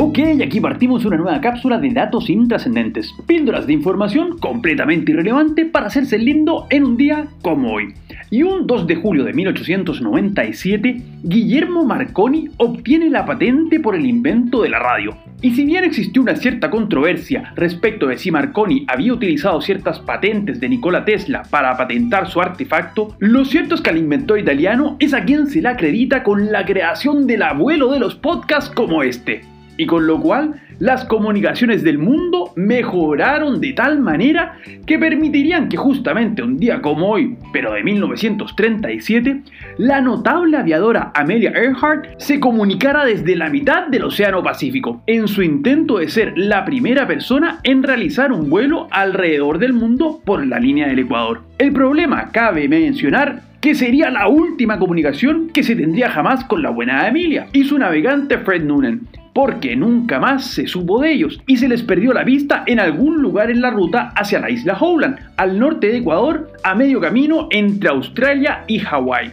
Ok, aquí partimos una nueva cápsula de datos intrascendentes, píldoras de información completamente irrelevante para hacerse lindo en un día como hoy. Y un 2 de julio de 1897, Guillermo Marconi obtiene la patente por el invento de la radio. Y si bien existió una cierta controversia respecto de si Marconi había utilizado ciertas patentes de Nikola Tesla para patentar su artefacto, lo cierto es que al inventor italiano es a quien se le acredita con la creación del abuelo de los podcasts como este y con lo cual las comunicaciones del mundo mejoraron de tal manera que permitirían que justamente un día como hoy, pero de 1937, la notable aviadora Amelia Earhart se comunicara desde la mitad del Océano Pacífico, en su intento de ser la primera persona en realizar un vuelo alrededor del mundo por la línea del Ecuador. El problema, cabe mencionar, que sería la última comunicación que se tendría jamás con la buena Emilia y su navegante Fred Noonan, porque nunca más se supo de ellos y se les perdió la vista en algún lugar en la ruta hacia la isla Howland, al norte de Ecuador, a medio camino entre Australia y Hawái.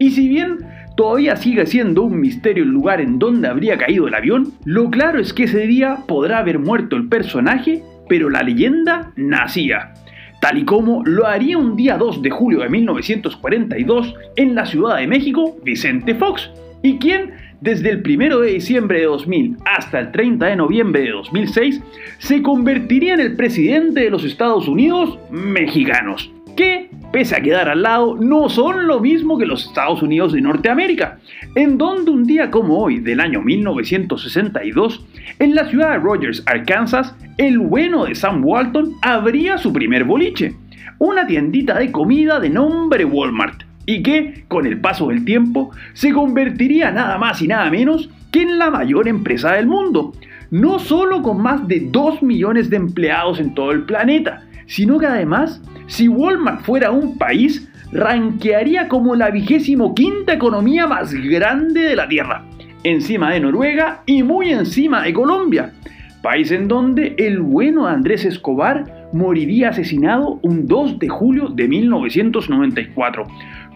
Y si bien todavía sigue siendo un misterio el lugar en donde habría caído el avión, lo claro es que ese día podrá haber muerto el personaje, pero la leyenda nacía tal y como lo haría un día 2 de julio de 1942 en la Ciudad de México Vicente Fox, y quien desde el 1 de diciembre de 2000 hasta el 30 de noviembre de 2006 se convertiría en el presidente de los Estados Unidos mexicanos, que, pese a quedar al lado, no son lo mismo que los Estados Unidos de Norteamérica, en donde un día como hoy del año 1962, en la ciudad de Rogers, Arkansas, el bueno de Sam Walton abría su primer boliche, una tiendita de comida de nombre Walmart, y que, con el paso del tiempo, se convertiría nada más y nada menos que en la mayor empresa del mundo, no solo con más de 2 millones de empleados en todo el planeta, sino que además, si Walmart fuera un país, ranquearía como la vigésimo quinta economía más grande de la Tierra, encima de Noruega y muy encima de Colombia, país en donde el bueno Andrés Escobar moriría asesinado un 2 de julio de 1994,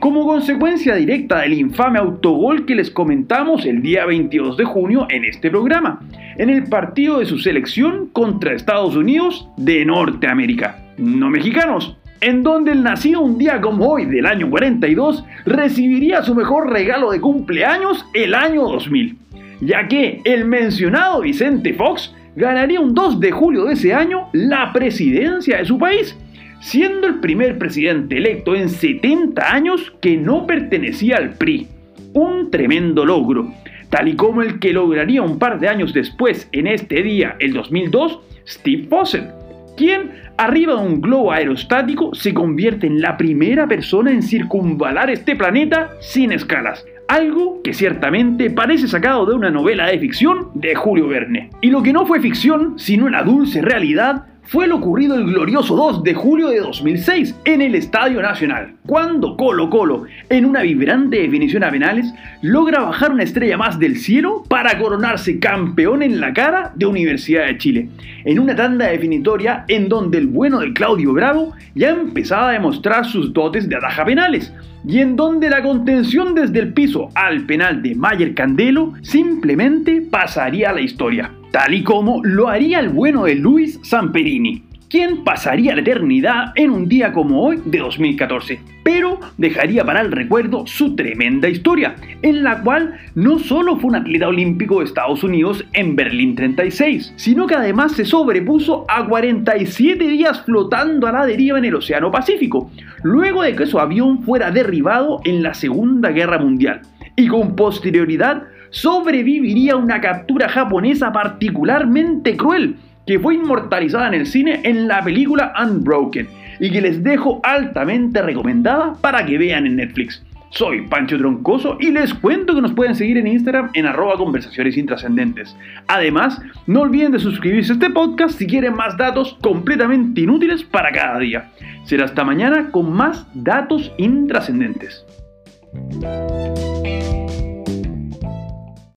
como consecuencia directa del infame autogol que les comentamos el día 22 de junio en este programa, en el partido de su selección contra Estados Unidos de Norteamérica, no mexicanos, en donde el nacido un día como hoy del año 42 recibiría su mejor regalo de cumpleaños el año 2000, ya que el mencionado Vicente Fox ganaría un 2 de julio de ese año la presidencia de su país, siendo el primer presidente electo en 70 años que no pertenecía al PRI. Un tremendo logro, tal y como el que lograría un par de años después, en este día, el 2002, Steve Fossett, quien, arriba de un globo aerostático, se convierte en la primera persona en circunvalar este planeta sin escalas, algo que ciertamente parece sacado de una novela de ficción de Julio Verne. Y lo que no fue ficción, sino una dulce realidad, fue lo ocurrido el glorioso 2 de julio de 2006 en el Estadio Nacional, cuando Colo Colo, en una vibrante definición a penales, logra bajar una estrella más del cielo para coronarse campeón en la cara de Universidad de Chile, en una tanda definitoria en donde el bueno de Claudio Bravo ya empezaba a demostrar sus dotes de ataja penales, y en donde la contención desde el piso al penal de Mayer Candelo simplemente pasaría a la historia tal y como lo haría el bueno de Luis Samperini, quien pasaría la eternidad en un día como hoy de 2014, pero dejaría para el recuerdo su tremenda historia, en la cual no solo fue un atleta olímpico de Estados Unidos en Berlín 36, sino que además se sobrepuso a 47 días flotando a la deriva en el Océano Pacífico, luego de que su avión fuera derribado en la Segunda Guerra Mundial, y con posterioridad sobreviviría una captura japonesa particularmente cruel que fue inmortalizada en el cine en la película Unbroken y que les dejo altamente recomendada para que vean en Netflix. Soy Pancho Troncoso y les cuento que nos pueden seguir en Instagram en arroba conversaciones intrascendentes. Además, no olviden de suscribirse a este podcast si quieren más datos completamente inútiles para cada día. Será hasta mañana con más datos intrascendentes.